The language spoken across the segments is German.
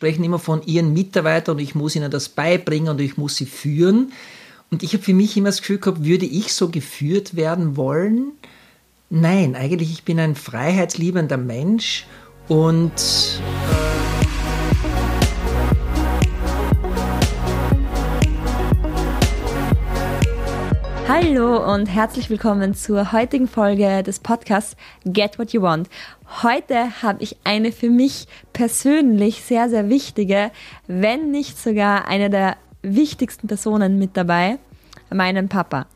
sprechen immer von ihren Mitarbeitern und ich muss ihnen das beibringen und ich muss sie führen. Und ich habe für mich immer das Gefühl gehabt, würde ich so geführt werden wollen? Nein, eigentlich ich bin ein freiheitsliebender Mensch und Hallo und herzlich willkommen zur heutigen Folge des Podcasts Get What You Want. Heute habe ich eine für mich persönlich sehr, sehr wichtige, wenn nicht sogar eine der wichtigsten Personen mit dabei, meinen Papa.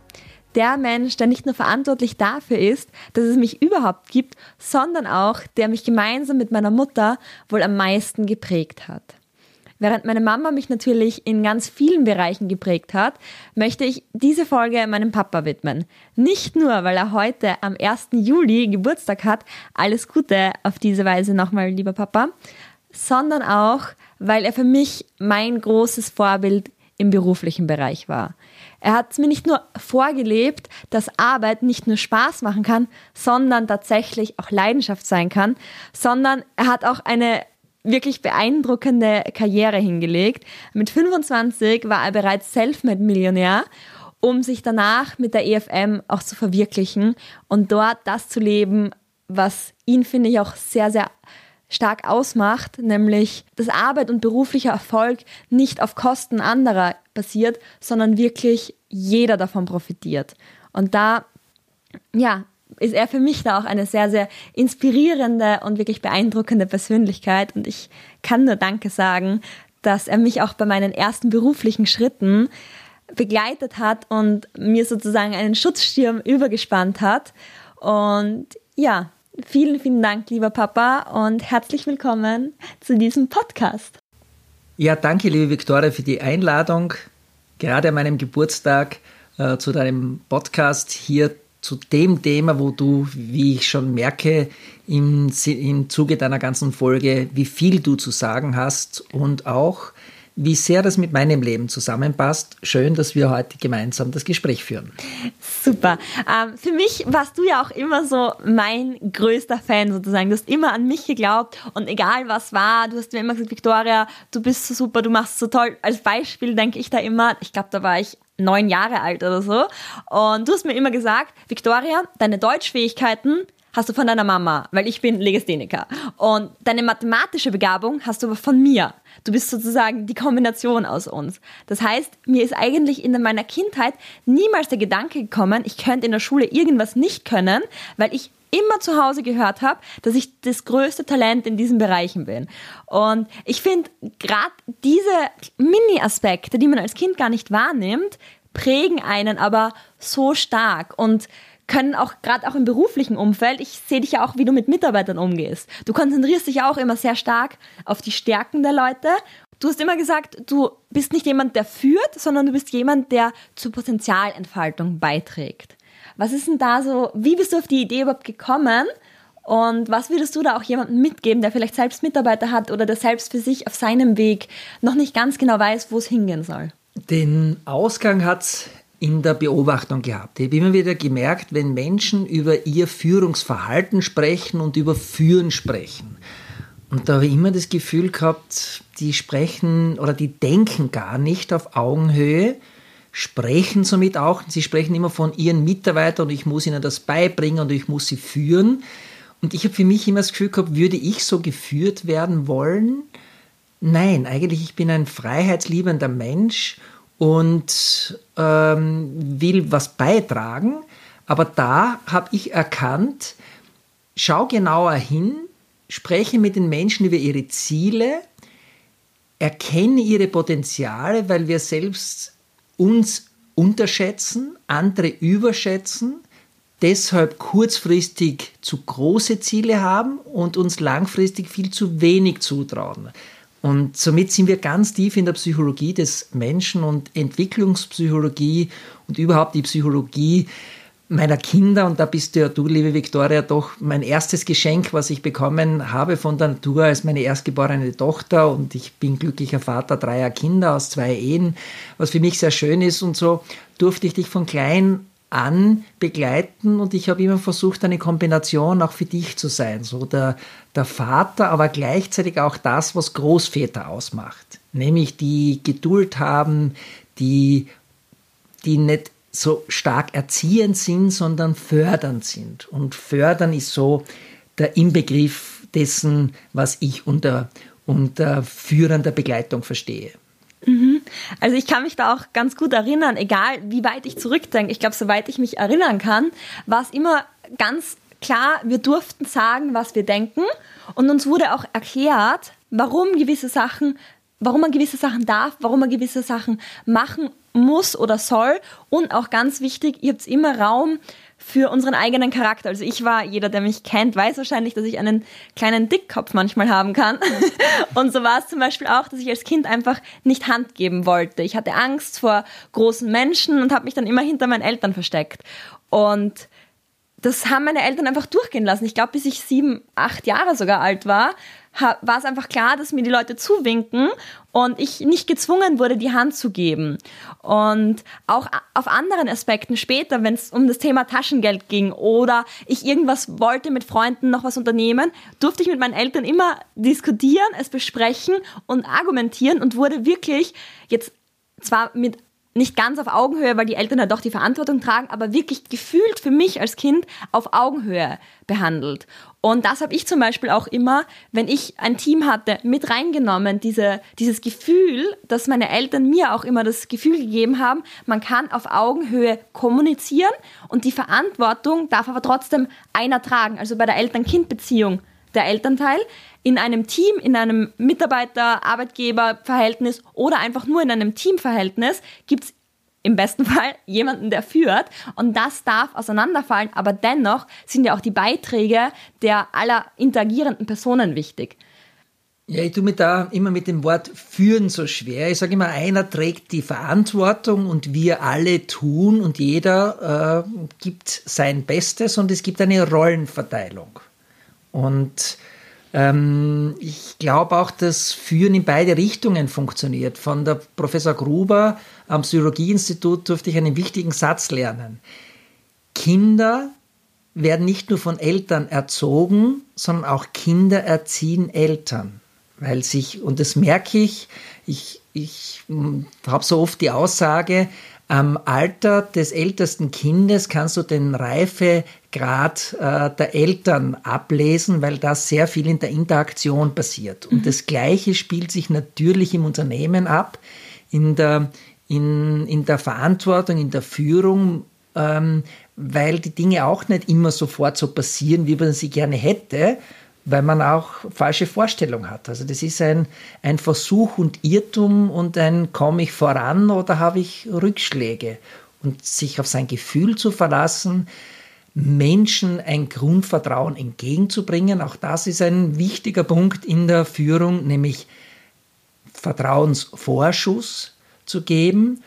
Der Mensch, der nicht nur verantwortlich dafür ist, dass es mich überhaupt gibt, sondern auch, der mich gemeinsam mit meiner Mutter wohl am meisten geprägt hat. Während meine Mama mich natürlich in ganz vielen Bereichen geprägt hat, möchte ich diese Folge meinem Papa widmen. Nicht nur, weil er heute am 1. Juli Geburtstag hat, alles Gute auf diese Weise nochmal, lieber Papa, sondern auch, weil er für mich mein großes Vorbild im beruflichen Bereich war. Er hat es mir nicht nur vorgelebt, dass Arbeit nicht nur Spaß machen kann, sondern tatsächlich auch Leidenschaft sein kann, sondern er hat auch eine wirklich beeindruckende Karriere hingelegt. Mit 25 war er bereits Selfmade-Millionär, um sich danach mit der EFM auch zu verwirklichen und dort das zu leben, was ihn, finde ich, auch sehr, sehr stark ausmacht, nämlich dass Arbeit und beruflicher Erfolg nicht auf Kosten anderer passiert, sondern wirklich jeder davon profitiert. Und da, ja, ist er für mich da auch eine sehr, sehr inspirierende und wirklich beeindruckende Persönlichkeit. Und ich kann nur Danke sagen, dass er mich auch bei meinen ersten beruflichen Schritten begleitet hat und mir sozusagen einen Schutzschirm übergespannt hat. Und ja, vielen, vielen Dank, lieber Papa, und herzlich willkommen zu diesem Podcast. Ja, danke, liebe Viktoria, für die Einladung, gerade an meinem Geburtstag äh, zu deinem Podcast hier zu dem Thema, wo du, wie ich schon merke, im, im Zuge deiner ganzen Folge, wie viel du zu sagen hast und auch, wie sehr das mit meinem Leben zusammenpasst. Schön, dass wir heute gemeinsam das Gespräch führen. Super. Ähm, für mich warst du ja auch immer so mein größter Fan sozusagen. Du hast immer an mich geglaubt und egal was war, du hast mir immer gesagt, Victoria, du bist so super, du machst so toll. Als Beispiel denke ich da immer, ich glaube, da war ich neun Jahre alt oder so. Und du hast mir immer gesagt, Victoria, deine Deutschfähigkeiten hast du von deiner Mama, weil ich bin Legastheniker. Und deine mathematische Begabung hast du aber von mir. Du bist sozusagen die Kombination aus uns. Das heißt, mir ist eigentlich in meiner Kindheit niemals der Gedanke gekommen, ich könnte in der Schule irgendwas nicht können, weil ich immer zu Hause gehört habe, dass ich das größte Talent in diesen Bereichen bin. Und ich finde, gerade diese Mini-Aspekte, die man als Kind gar nicht wahrnimmt, prägen einen aber so stark und können auch gerade auch im beruflichen Umfeld, ich sehe dich ja auch, wie du mit Mitarbeitern umgehst. Du konzentrierst dich auch immer sehr stark auf die Stärken der Leute. Du hast immer gesagt, du bist nicht jemand, der führt, sondern du bist jemand, der zur Potenzialentfaltung beiträgt. Was ist denn da so, wie bist du auf die Idee überhaupt gekommen? Und was würdest du da auch jemandem mitgeben, der vielleicht selbst Mitarbeiter hat oder der selbst für sich auf seinem Weg noch nicht ganz genau weiß, wo es hingehen soll? Den Ausgang hat in der Beobachtung gehabt. Ich habe immer wieder gemerkt, wenn Menschen über ihr Führungsverhalten sprechen und über Führen sprechen. Und da habe ich immer das Gefühl gehabt, die sprechen oder die denken gar nicht auf Augenhöhe, sprechen somit auch, sie sprechen immer von ihren Mitarbeitern und ich muss ihnen das beibringen und ich muss sie führen. Und ich habe für mich immer das Gefühl gehabt, würde ich so geführt werden wollen? Nein, eigentlich ich bin ein freiheitsliebender Mensch und ähm, will was beitragen. Aber da habe ich erkannt, schau genauer hin, spreche mit den Menschen über ihre Ziele, erkenne ihre Potenziale, weil wir selbst uns unterschätzen, andere überschätzen, deshalb kurzfristig zu große Ziele haben und uns langfristig viel zu wenig zutrauen. Und somit sind wir ganz tief in der Psychologie des Menschen und Entwicklungspsychologie und überhaupt die Psychologie meiner Kinder. Und da bist du ja du, liebe Viktoria, doch mein erstes Geschenk, was ich bekommen habe von der Natur als meine erstgeborene Tochter. Und ich bin glücklicher Vater dreier Kinder aus zwei Ehen, was für mich sehr schön ist. Und so durfte ich dich von klein an begleiten und ich habe immer versucht, eine Kombination auch für dich zu sein. So der, der Vater, aber gleichzeitig auch das, was Großväter ausmacht. Nämlich die Geduld haben, die, die nicht so stark erziehend sind, sondern fördernd sind. Und fördern ist so der Inbegriff dessen, was ich unter, unter führender Begleitung verstehe. Mhm. Also ich kann mich da auch ganz gut erinnern, egal wie weit ich zurückdenke. Ich glaube, soweit ich mich erinnern kann, war es immer ganz klar, wir durften sagen, was wir denken und uns wurde auch erklärt, warum gewisse Sachen, warum man gewisse Sachen darf, warum man gewisse Sachen machen muss oder soll und auch ganz wichtig, ihr habt immer Raum für unseren eigenen Charakter. Also ich war, jeder, der mich kennt, weiß wahrscheinlich, dass ich einen kleinen Dickkopf manchmal haben kann. Und so war es zum Beispiel auch, dass ich als Kind einfach nicht Hand geben wollte. Ich hatte Angst vor großen Menschen und habe mich dann immer hinter meinen Eltern versteckt. Und das haben meine Eltern einfach durchgehen lassen. Ich glaube, bis ich sieben, acht Jahre sogar alt war, war es einfach klar, dass mir die Leute zuwinken und ich nicht gezwungen wurde, die Hand zu geben. Und auch auf anderen Aspekten später, wenn es um das Thema Taschengeld ging oder ich irgendwas wollte mit Freunden noch was unternehmen, durfte ich mit meinen Eltern immer diskutieren, es besprechen und argumentieren und wurde wirklich jetzt zwar mit nicht ganz auf Augenhöhe, weil die Eltern ja doch die Verantwortung tragen, aber wirklich gefühlt für mich als Kind auf Augenhöhe behandelt. Und das habe ich zum Beispiel auch immer, wenn ich ein Team hatte, mit reingenommen, diese, dieses Gefühl, dass meine Eltern mir auch immer das Gefühl gegeben haben, man kann auf Augenhöhe kommunizieren und die Verantwortung darf aber trotzdem einer tragen. Also bei der Eltern-Kind-Beziehung der Elternteil in einem Team, in einem Mitarbeiter-Arbeitgeber-Verhältnis oder einfach nur in einem Teamverhältnis gibt es im besten Fall jemanden, der führt. Und das darf auseinanderfallen, aber dennoch sind ja auch die Beiträge der aller interagierenden Personen wichtig. Ja, ich tue mir da immer mit dem Wort führen so schwer. Ich sage immer, einer trägt die Verantwortung und wir alle tun und jeder äh, gibt sein Bestes und es gibt eine Rollenverteilung. Und ähm, ich glaube auch, dass Führen in beide Richtungen funktioniert. Von der Professor Gruber am Psychologieinstitut durfte ich einen wichtigen Satz lernen. Kinder werden nicht nur von Eltern erzogen, sondern auch Kinder erziehen Eltern. Weil sich, und das merke ich, ich, ich hm, habe so oft die Aussage, am Alter des ältesten Kindes kannst du den Reifegrad äh, der Eltern ablesen, weil da sehr viel in der Interaktion passiert. Und mhm. das Gleiche spielt sich natürlich im Unternehmen ab, in der, in, in der Verantwortung, in der Führung, ähm, weil die Dinge auch nicht immer sofort so passieren, wie man sie gerne hätte, weil man auch falsche Vorstellungen hat. Also das ist ein, ein Versuch und Irrtum und ein komme ich voran oder habe ich Rückschläge. Und sich auf sein Gefühl zu verlassen, Menschen ein Grundvertrauen entgegenzubringen, auch das ist ein wichtiger Punkt in der Führung, nämlich Vertrauensvorschuss zu geben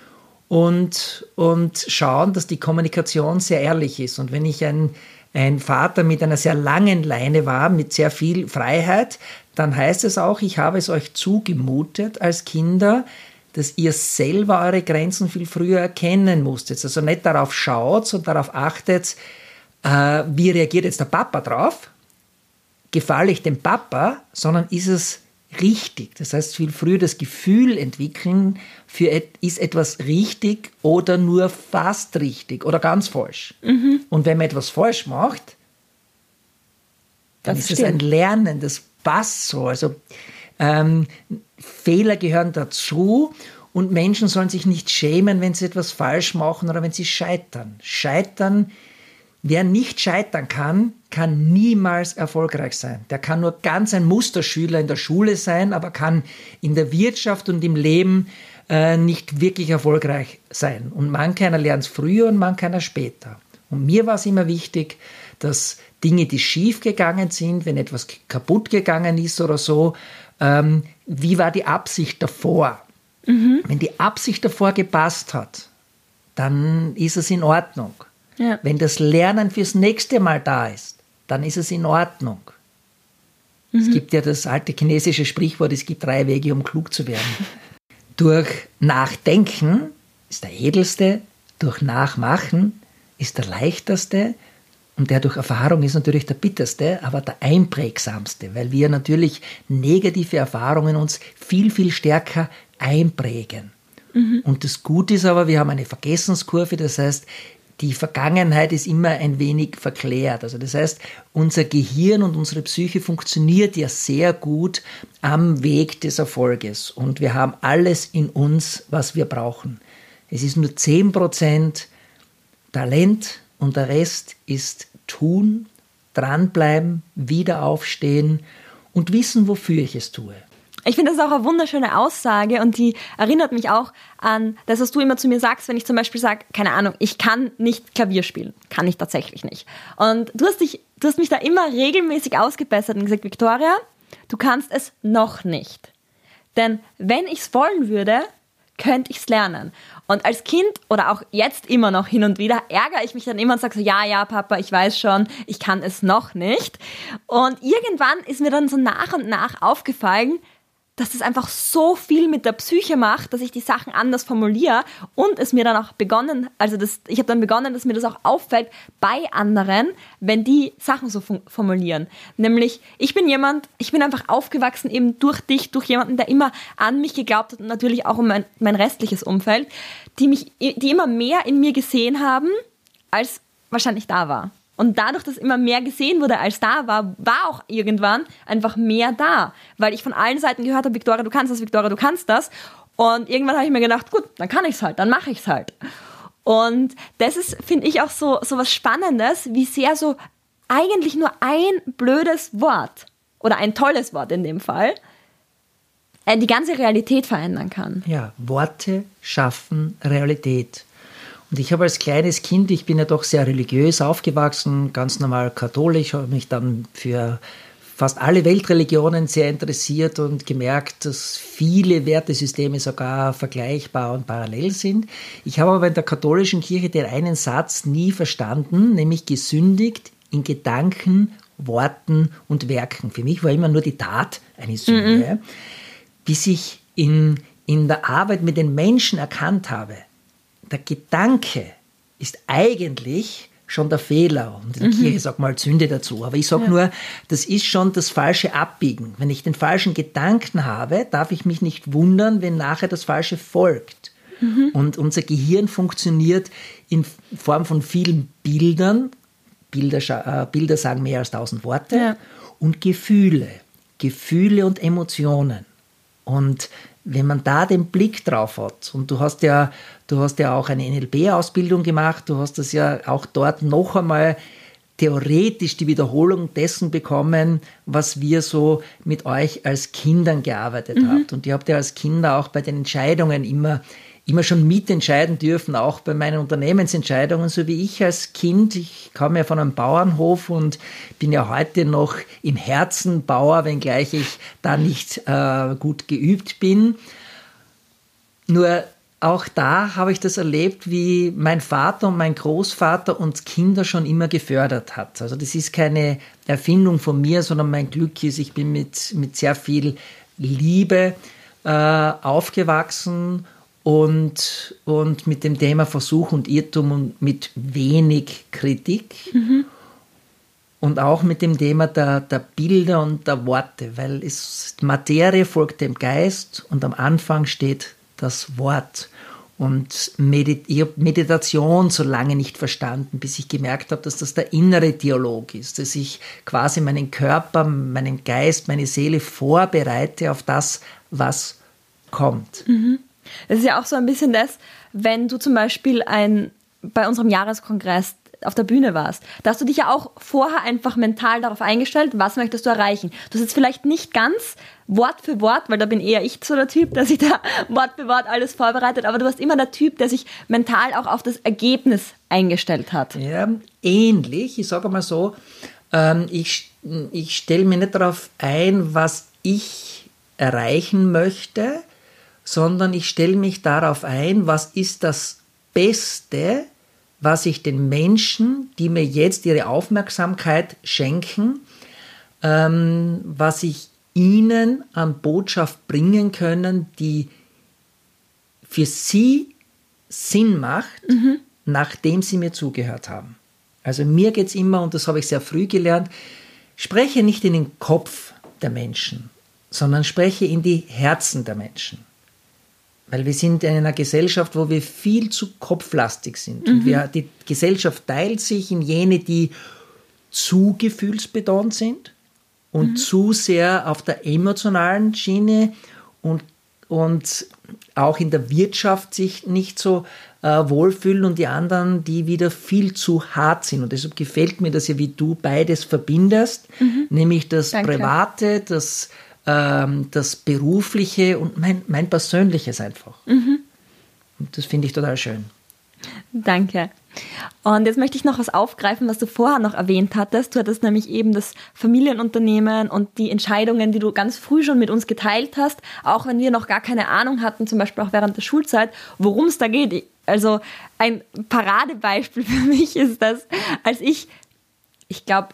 und, und schauen, dass die Kommunikation sehr ehrlich ist. Und wenn ich ein ein Vater mit einer sehr langen Leine war, mit sehr viel Freiheit, dann heißt es auch, ich habe es euch zugemutet als Kinder, dass ihr selber eure Grenzen viel früher erkennen musstet. Also nicht darauf schaut und darauf achtet, äh, wie reagiert jetzt der Papa drauf, gefalle ich dem Papa, sondern ist es richtig. Das heißt, viel früher das Gefühl entwickeln, für et ist etwas richtig oder nur fast richtig oder ganz falsch. Mhm. Und wenn man etwas falsch macht, dann das ist stimmt. es ein Lernen, das passt so. Also ähm, Fehler gehören dazu und Menschen sollen sich nicht schämen, wenn sie etwas falsch machen oder wenn sie scheitern. Scheitern Wer nicht scheitern kann, kann niemals erfolgreich sein. Der kann nur ganz ein Musterschüler in der Schule sein, aber kann in der Wirtschaft und im Leben äh, nicht wirklich erfolgreich sein. Und manch einer lernt es früher und manch einer später. Und mir war es immer wichtig, dass Dinge, die schief gegangen sind, wenn etwas kaputt gegangen ist oder so, ähm, wie war die Absicht davor? Mhm. Wenn die Absicht davor gepasst hat, dann ist es in Ordnung. Ja. Wenn das Lernen fürs nächste Mal da ist, dann ist es in Ordnung. Mhm. Es gibt ja das alte chinesische Sprichwort, es gibt drei Wege, um klug zu werden. durch Nachdenken ist der edelste, durch Nachmachen ist der leichteste und der durch Erfahrung ist natürlich der bitterste, aber der einprägsamste, weil wir natürlich negative Erfahrungen uns viel, viel stärker einprägen. Mhm. Und das Gute ist aber, wir haben eine Vergessenskurve, das heißt, die Vergangenheit ist immer ein wenig verklärt. Also das heißt, unser Gehirn und unsere Psyche funktioniert ja sehr gut am Weg des Erfolges. Und wir haben alles in uns, was wir brauchen. Es ist nur 10% Talent und der Rest ist tun, dranbleiben, wieder aufstehen und wissen, wofür ich es tue. Ich finde das auch eine wunderschöne Aussage und die erinnert mich auch an das, was du immer zu mir sagst, wenn ich zum Beispiel sage, keine Ahnung, ich kann nicht Klavier spielen. Kann ich tatsächlich nicht. Und du hast, dich, du hast mich da immer regelmäßig ausgebessert und gesagt, Victoria, du kannst es noch nicht. Denn wenn ich es wollen würde, könnte ich es lernen. Und als Kind oder auch jetzt immer noch hin und wieder ärgere ich mich dann immer und sage so, ja, ja, Papa, ich weiß schon, ich kann es noch nicht. Und irgendwann ist mir dann so nach und nach aufgefallen, dass das einfach so viel mit der Psyche macht, dass ich die Sachen anders formuliere und es mir dann auch begonnen, also das, ich habe dann begonnen, dass mir das auch auffällt bei anderen, wenn die Sachen so formulieren. Nämlich, ich bin jemand, ich bin einfach aufgewachsen eben durch dich, durch jemanden, der immer an mich geglaubt hat und natürlich auch um mein, mein restliches Umfeld, die mich, die immer mehr in mir gesehen haben, als wahrscheinlich da war. Und dadurch, dass immer mehr gesehen wurde als da war, war auch irgendwann einfach mehr da. Weil ich von allen Seiten gehört habe, Victoria, du kannst das, Victoria, du kannst das. Und irgendwann habe ich mir gedacht, gut, dann kann ich es halt, dann mache ich es halt. Und das ist, finde ich, auch so, so was Spannendes, wie sehr so eigentlich nur ein blödes Wort oder ein tolles Wort in dem Fall äh, die ganze Realität verändern kann. Ja, Worte schaffen Realität. Und ich habe als kleines Kind, ich bin ja doch sehr religiös aufgewachsen, ganz normal katholisch, habe mich dann für fast alle Weltreligionen sehr interessiert und gemerkt, dass viele Wertesysteme sogar vergleichbar und parallel sind. Ich habe aber in der katholischen Kirche den einen Satz nie verstanden, nämlich gesündigt in Gedanken, Worten und Werken. Für mich war immer nur die Tat eine Sünde, mhm. bis ich in, in der Arbeit mit den Menschen erkannt habe, der Gedanke ist eigentlich schon der Fehler. Und in der mhm. Kirche sagt mal Sünde dazu. Aber ich sage ja. nur, das ist schon das falsche Abbiegen. Wenn ich den falschen Gedanken habe, darf ich mich nicht wundern, wenn nachher das Falsche folgt. Mhm. Und unser Gehirn funktioniert in Form von vielen Bildern. Bilder, äh, Bilder sagen mehr als tausend Worte. Ja. Und Gefühle. Gefühle und Emotionen. Und wenn man da den Blick drauf hat, und du hast ja, du hast ja auch eine NLP-Ausbildung gemacht, du hast das ja auch dort noch einmal theoretisch die Wiederholung dessen bekommen, was wir so mit euch als Kindern gearbeitet mhm. habt. Und ihr habt ja als Kinder auch bei den Entscheidungen immer immer schon mitentscheiden dürfen, auch bei meinen Unternehmensentscheidungen, so wie ich als Kind. Ich komme ja von einem Bauernhof und bin ja heute noch im Herzen Bauer, wenngleich ich da nicht äh, gut geübt bin. Nur auch da habe ich das erlebt, wie mein Vater und mein Großvater uns Kinder schon immer gefördert hat. Also das ist keine Erfindung von mir, sondern mein Glück ist, ich bin mit, mit sehr viel Liebe äh, aufgewachsen und, und mit dem Thema Versuch und Irrtum und mit wenig Kritik. Mhm. Und auch mit dem Thema der, der Bilder und der Worte, weil es, Materie folgt dem Geist und am Anfang steht das Wort. Und Medit ich habe Meditation so lange nicht verstanden, bis ich gemerkt habe, dass das der innere Dialog ist, dass ich quasi meinen Körper, meinen Geist, meine Seele vorbereite auf das, was kommt. Mhm. Es ist ja auch so ein bisschen das, wenn du zum Beispiel ein, bei unserem Jahreskongress auf der Bühne warst, da hast du dich ja auch vorher einfach mental darauf eingestellt, was möchtest du erreichen. Du hast jetzt vielleicht nicht ganz Wort für Wort, weil da bin eher ich so der Typ, der sich da Wort für Wort alles vorbereitet, aber du warst immer der Typ, der sich mental auch auf das Ergebnis eingestellt hat. Ja, ähnlich. Ich sage mal so, ähm, ich, ich stelle mir nicht darauf ein, was ich erreichen möchte, sondern ich stelle mich darauf ein, was ist das Beste, was ich den Menschen, die mir jetzt ihre Aufmerksamkeit schenken, ähm, was ich ihnen an Botschaft bringen können, die für sie Sinn macht, mhm. nachdem sie mir zugehört haben. Also mir geht es immer, und das habe ich sehr früh gelernt, spreche nicht in den Kopf der Menschen, sondern spreche in die Herzen der Menschen. Weil wir sind in einer Gesellschaft, wo wir viel zu kopflastig sind. Mhm. Und wir, die Gesellschaft teilt sich in jene, die zu gefühlsbetont sind und mhm. zu sehr auf der emotionalen Schiene und, und auch in der Wirtschaft sich nicht so äh, wohlfühlen und die anderen, die wieder viel zu hart sind. Und deshalb gefällt mir das ja, wie du beides verbindest, mhm. nämlich das Danke. Private, das ähm, das Berufliche und mein, mein Persönliches einfach. Mhm. Und das finde ich total schön. Danke. Und jetzt möchte ich noch was aufgreifen, was du vorher noch erwähnt hattest. Du hattest nämlich eben das Familienunternehmen und die Entscheidungen, die du ganz früh schon mit uns geteilt hast, auch wenn wir noch gar keine Ahnung hatten, zum Beispiel auch während der Schulzeit, worum es da geht. Also ein Paradebeispiel für mich ist das, als ich, ich glaube,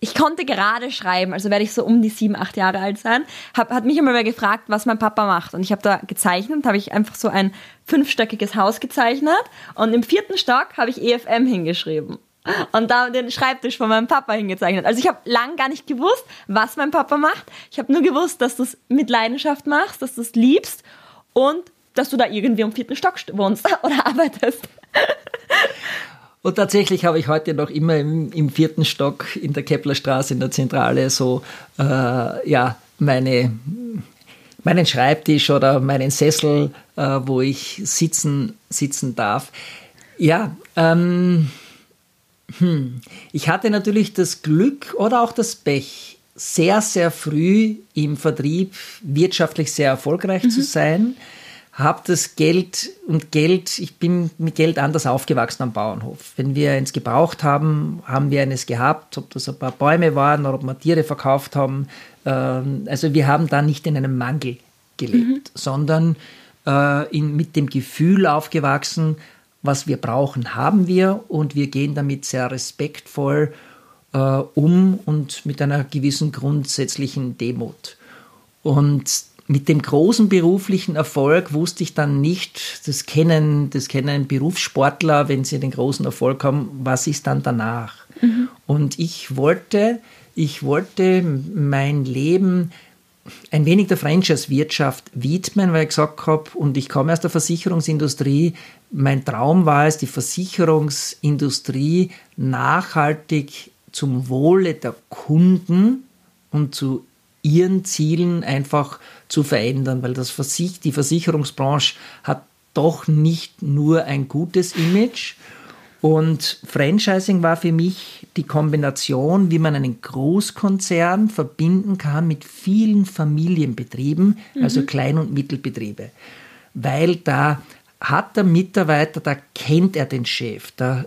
ich konnte gerade schreiben, also werde ich so um die sieben, acht Jahre alt sein, hab, hat mich immer mal gefragt, was mein Papa macht. Und ich habe da gezeichnet, habe ich einfach so ein fünfstöckiges Haus gezeichnet und im vierten Stock habe ich EFM hingeschrieben. Und da den Schreibtisch von meinem Papa hingezeichnet. Also ich habe lang gar nicht gewusst, was mein Papa macht. Ich habe nur gewusst, dass du es mit Leidenschaft machst, dass du es liebst und dass du da irgendwie im vierten Stock wohnst oder arbeitest. Und tatsächlich habe ich heute noch immer im, im vierten Stock in der Keplerstraße in der Zentrale so äh, ja, meine, meinen Schreibtisch oder meinen Sessel, äh, wo ich sitzen, sitzen darf. Ja, ähm, hm. ich hatte natürlich das Glück oder auch das Pech, sehr, sehr früh im Vertrieb wirtschaftlich sehr erfolgreich mhm. zu sein habe das Geld und Geld, ich bin mit Geld anders aufgewachsen am Bauernhof. Wenn wir eins gebraucht haben, haben wir eines gehabt, ob das ein paar Bäume waren oder ob wir Tiere verkauft haben. Ähm, also wir haben da nicht in einem Mangel gelebt, mhm. sondern äh, in, mit dem Gefühl aufgewachsen, was wir brauchen, haben wir und wir gehen damit sehr respektvoll äh, um und mit einer gewissen grundsätzlichen Demut. Und mit dem großen beruflichen Erfolg wusste ich dann nicht, das kennen, das kennen Berufssportler, wenn sie den großen Erfolg haben, was ist dann danach? Mhm. Und ich wollte, ich wollte mein Leben ein wenig der Franchise-Wirtschaft widmen, weil ich gesagt habe, und ich komme aus der Versicherungsindustrie, mein Traum war es, die Versicherungsindustrie nachhaltig zum Wohle der Kunden und zu ihren Zielen einfach zu verändern, weil das Versich die Versicherungsbranche hat doch nicht nur ein gutes Image. Und Franchising war für mich die Kombination, wie man einen Großkonzern verbinden kann mit vielen Familienbetrieben, mhm. also Klein- und Mittelbetriebe. Weil da hat der Mitarbeiter, da kennt er den Chef, da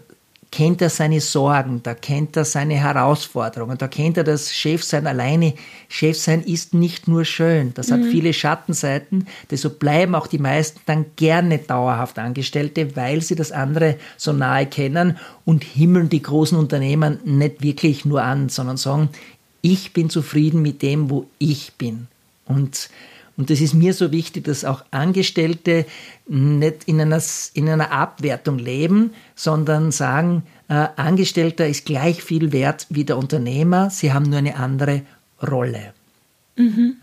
kennt er seine Sorgen, da kennt er seine Herausforderungen, da kennt er das Chefsein alleine. Chefsein ist nicht nur schön, das mhm. hat viele Schattenseiten, deshalb bleiben auch die meisten dann gerne dauerhaft Angestellte, weil sie das andere so nahe kennen und himmeln die großen Unternehmen nicht wirklich nur an, sondern sagen, ich bin zufrieden mit dem, wo ich bin. Und und das ist mir so wichtig, dass auch Angestellte nicht in einer, in einer Abwertung leben, sondern sagen, äh, Angestellter ist gleich viel wert wie der Unternehmer, sie haben nur eine andere Rolle. Mhm.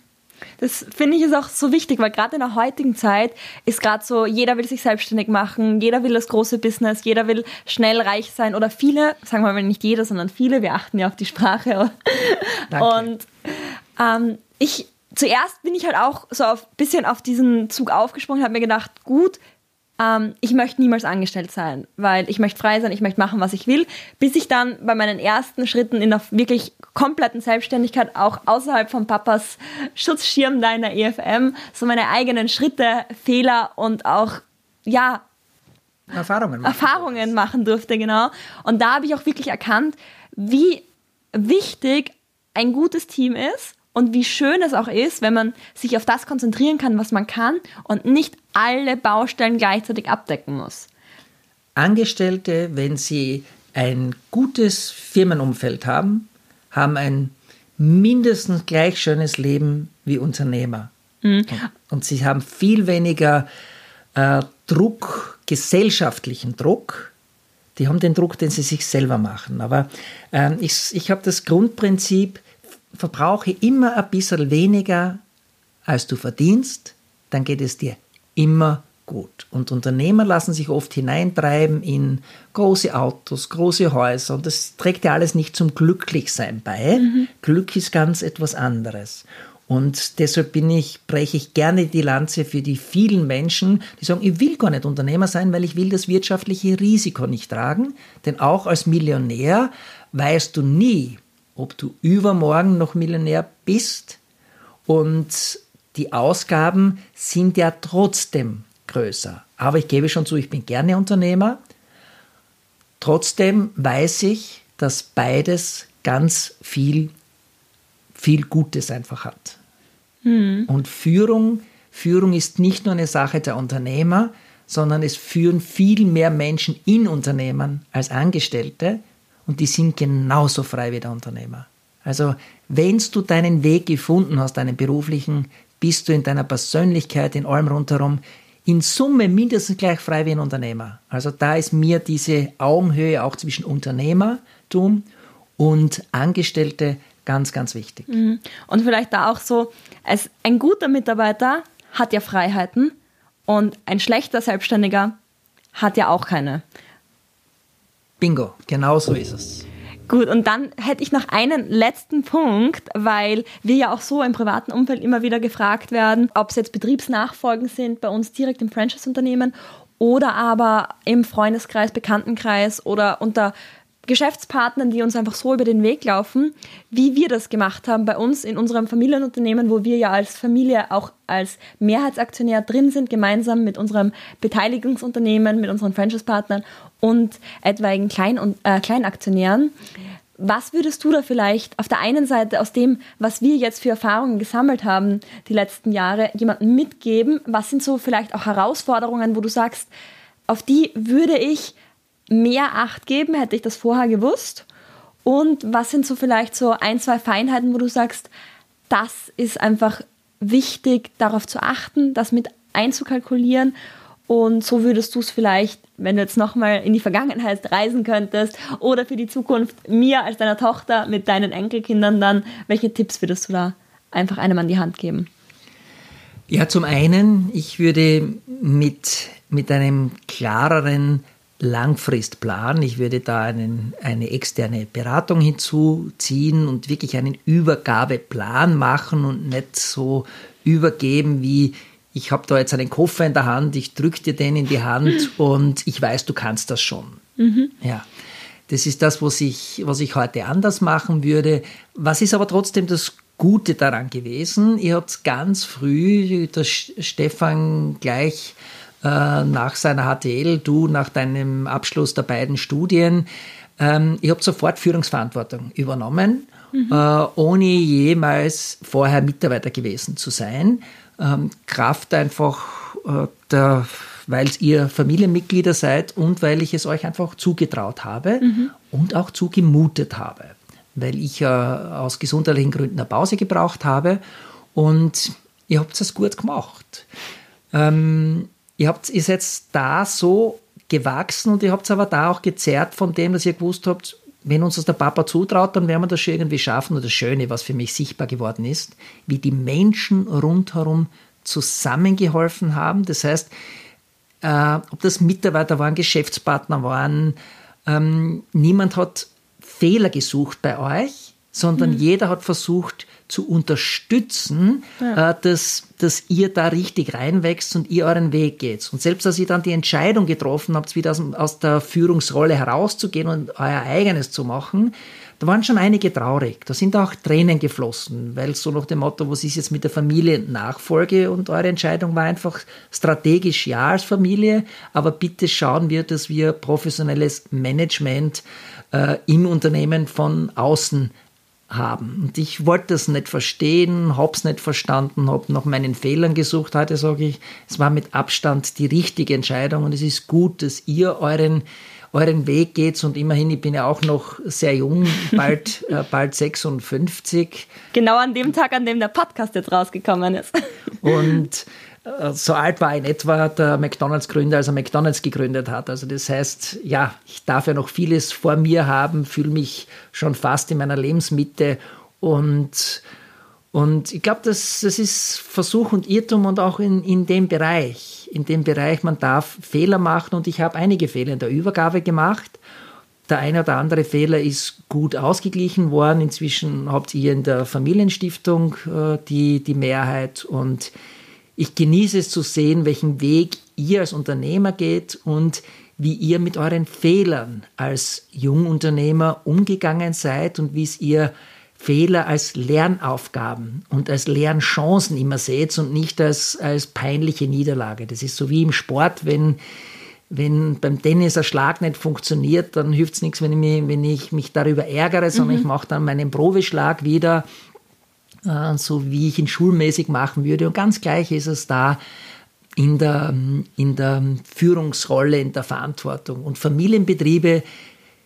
Das finde ich ist auch so wichtig, weil gerade in der heutigen Zeit ist gerade so, jeder will sich selbstständig machen, jeder will das große Business, jeder will schnell reich sein oder viele, sagen wir mal nicht jeder, sondern viele, wir achten ja auf die Sprache. Danke. Und ähm, ich zuerst bin ich halt auch so ein bisschen auf diesen Zug aufgesprungen, habe mir gedacht, gut, ähm, ich möchte niemals angestellt sein, weil ich möchte frei sein, ich möchte machen, was ich will, bis ich dann bei meinen ersten Schritten in der wirklich kompletten Selbstständigkeit auch außerhalb von Papas Schutzschirm da in der EFM so meine eigenen Schritte, Fehler und auch ja Erfahrungen machen, Erfahrungen machen durfte, genau. Und da habe ich auch wirklich erkannt, wie wichtig ein gutes Team ist und wie schön es auch ist, wenn man sich auf das konzentrieren kann, was man kann und nicht alle Baustellen gleichzeitig abdecken muss. Angestellte, wenn sie ein gutes Firmenumfeld haben, haben ein mindestens gleich schönes Leben wie Unternehmer. Mhm. Und, sie haben viel weniger äh, Druck, gesellschaftlichen Druck, die haben den Druck, den sie sich selber machen. Aber ähm, ich, ich habe das Grundprinzip, verbrauche immer ein bisschen weniger, als du verdienst, dann geht es dir immer gut. Und Unternehmer lassen sich oft hineintreiben in große Autos, große Häuser und das trägt ja alles nicht zum Glücklichsein bei. Mhm. Glück ist ganz etwas anderes. Und deshalb bin ich, breche ich gerne die Lanze für die vielen Menschen, die sagen, ich will gar nicht Unternehmer sein, weil ich will das wirtschaftliche Risiko nicht tragen. Denn auch als Millionär weißt du nie, ob du übermorgen noch Millionär bist. Und die Ausgaben sind ja trotzdem größer. Aber ich gebe schon zu, ich bin gerne Unternehmer. Trotzdem weiß ich, dass beides ganz viel, viel Gutes einfach hat. Mhm. Und Führung, Führung ist nicht nur eine Sache der Unternehmer, sondern es führen viel mehr Menschen in Unternehmen als Angestellte und die sind genauso frei wie der Unternehmer. Also wenn du deinen Weg gefunden hast, deinen beruflichen, bist du in deiner Persönlichkeit, in allem rundherum, in Summe mindestens gleich frei wie ein Unternehmer. Also da ist mir diese Augenhöhe auch zwischen Unternehmertum und Angestellte ganz, ganz wichtig. Mhm. Und vielleicht da auch so, als ein guter Mitarbeiter hat ja Freiheiten und ein schlechter Selbstständiger hat ja auch keine. Bingo, genau so ist es. Gut, und dann hätte ich noch einen letzten Punkt, weil wir ja auch so im privaten Umfeld immer wieder gefragt werden, ob es jetzt Betriebsnachfolgen sind bei uns direkt im Franchise-Unternehmen oder aber im Freundeskreis, Bekanntenkreis oder unter Geschäftspartnern, die uns einfach so über den Weg laufen, wie wir das gemacht haben bei uns in unserem Familienunternehmen, wo wir ja als Familie auch als Mehrheitsaktionär drin sind, gemeinsam mit unserem Beteiligungsunternehmen, mit unseren Franchise-Partnern und etwaigen Klein- und, äh, Kleinaktionären. Was würdest du da vielleicht auf der einen Seite aus dem, was wir jetzt für Erfahrungen gesammelt haben die letzten Jahre, jemandem mitgeben? Was sind so vielleicht auch Herausforderungen, wo du sagst, auf die würde ich mehr Acht geben, hätte ich das vorher gewusst? Und was sind so vielleicht so ein, zwei Feinheiten, wo du sagst, das ist einfach wichtig, darauf zu achten, das mit einzukalkulieren? Und so würdest du es vielleicht, wenn du jetzt nochmal in die Vergangenheit reisen könntest oder für die Zukunft mir als deiner Tochter mit deinen Enkelkindern dann, welche Tipps würdest du da einfach einem an die Hand geben? Ja, zum einen, ich würde mit, mit einem klareren Langfristplan. Ich würde da einen, eine externe Beratung hinzuziehen und wirklich einen Übergabeplan machen und nicht so übergeben wie ich habe da jetzt einen Koffer in der Hand, ich drücke dir den in die Hand und ich weiß, du kannst das schon. Mhm. Ja. Das ist das, was ich, was ich heute anders machen würde. Was ist aber trotzdem das Gute daran gewesen? Ihr habt ganz früh, der Stefan gleich äh, nach seiner HTL, du nach deinem Abschluss der beiden Studien. Ähm, ich habe sofort Führungsverantwortung übernommen, mhm. äh, ohne jemals vorher Mitarbeiter gewesen zu sein. Ähm, Kraft einfach äh, der weil ihr Familienmitglieder seid und weil ich es euch einfach zugetraut habe mhm. und auch zugemutet habe, weil ich ja äh, aus gesundheitlichen Gründen eine Pause gebraucht habe und ihr habt es gut gemacht. Ähm, ihr, habt, ihr seid da so gewachsen und ihr habt es aber da auch gezerrt von dem, dass ihr gewusst habt, wenn uns das der Papa zutraut, dann werden wir das schon irgendwie schaffen. Und das Schöne, was für mich sichtbar geworden ist, wie die Menschen rundherum zusammengeholfen haben. Das heißt, äh, ob das Mitarbeiter waren, Geschäftspartner waren, ähm, niemand hat Fehler gesucht bei euch, sondern mhm. jeder hat versucht, zu unterstützen, ja. äh, dass, dass ihr da richtig reinwächst und ihr euren Weg geht. Und selbst als ihr dann die Entscheidung getroffen habt, wieder aus, aus der Führungsrolle herauszugehen und euer eigenes zu machen, da waren schon einige traurig. Da sind auch Tränen geflossen, weil so nach dem Motto, was ist jetzt mit der Familie Nachfolge und eure Entscheidung war einfach strategisch ja als Familie, aber bitte schauen wir, dass wir professionelles Management äh, im Unternehmen von außen haben. Und ich wollte das nicht verstehen, hab's nicht verstanden, hab nach meinen Fehlern gesucht. Heute sage ich, es war mit Abstand die richtige Entscheidung und es ist gut, dass ihr euren euren Weg geht und immerhin, ich bin ja auch noch sehr jung, bald, äh, bald 56. Genau an dem Tag, an dem der Podcast jetzt rausgekommen ist. und so alt war in etwa der McDonalds-Gründer, als er McDonalds gegründet hat. Also das heißt, ja, ich darf ja noch vieles vor mir haben, fühle mich schon fast in meiner Lebensmitte und und ich glaube, das, das ist Versuch und Irrtum und auch in, in dem Bereich. In dem Bereich, man darf Fehler machen und ich habe einige Fehler in der Übergabe gemacht. Der eine oder andere Fehler ist gut ausgeglichen worden. Inzwischen habt ihr in der Familienstiftung äh, die, die Mehrheit und ich genieße es zu sehen, welchen Weg ihr als Unternehmer geht und wie ihr mit euren Fehlern als Jungunternehmer umgegangen seid und wie es ihr Fehler als Lernaufgaben und als Lernchancen immer seht und nicht als, als peinliche Niederlage. Das ist so wie im Sport, wenn, wenn beim Tennis ein Schlag nicht funktioniert, dann hilft es nichts, wenn ich mich, wenn ich mich darüber ärgere, sondern mhm. ich mache dann meinen Probeschlag wieder, so wie ich ihn schulmäßig machen würde. Und ganz gleich ist es da in der, in der Führungsrolle, in der Verantwortung. Und Familienbetriebe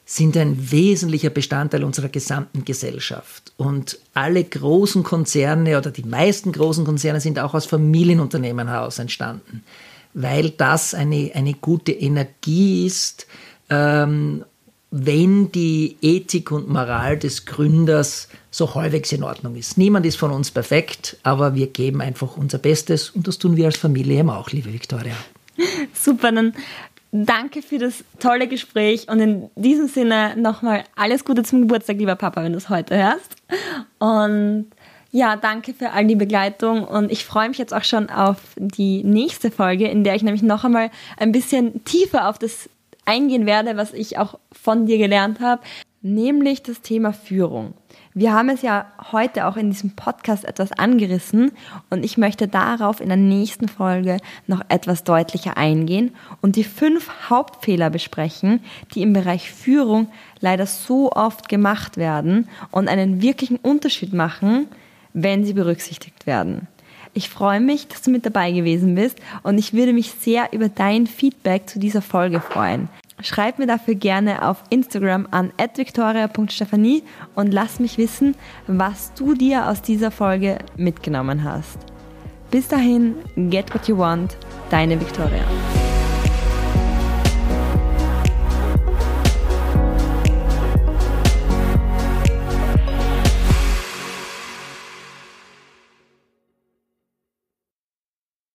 sind ein wesentlicher Bestandteil unserer gesamten Gesellschaft. Und alle großen Konzerne oder die meisten großen Konzerne sind auch aus Familienunternehmen heraus entstanden, weil das eine, eine gute Energie ist, ähm, wenn die Ethik und Moral des Gründers so halbwegs in Ordnung ist. Niemand ist von uns perfekt, aber wir geben einfach unser Bestes und das tun wir als Familie eben auch, liebe Viktoria. Super, dann Danke für das tolle Gespräch und in diesem Sinne nochmal alles Gute zum Geburtstag, lieber Papa, wenn du es heute hörst. Und ja, danke für all die Begleitung und ich freue mich jetzt auch schon auf die nächste Folge, in der ich nämlich noch einmal ein bisschen tiefer auf das eingehen werde, was ich auch von dir gelernt habe, nämlich das Thema Führung. Wir haben es ja heute auch in diesem Podcast etwas angerissen und ich möchte darauf in der nächsten Folge noch etwas deutlicher eingehen und die fünf Hauptfehler besprechen, die im Bereich Führung leider so oft gemacht werden und einen wirklichen Unterschied machen, wenn sie berücksichtigt werden. Ich freue mich, dass du mit dabei gewesen bist und ich würde mich sehr über dein Feedback zu dieser Folge freuen. Schreib mir dafür gerne auf Instagram an victoria.stephanie und lass mich wissen, was du dir aus dieser Folge mitgenommen hast. Bis dahin, get what you want, deine Victoria.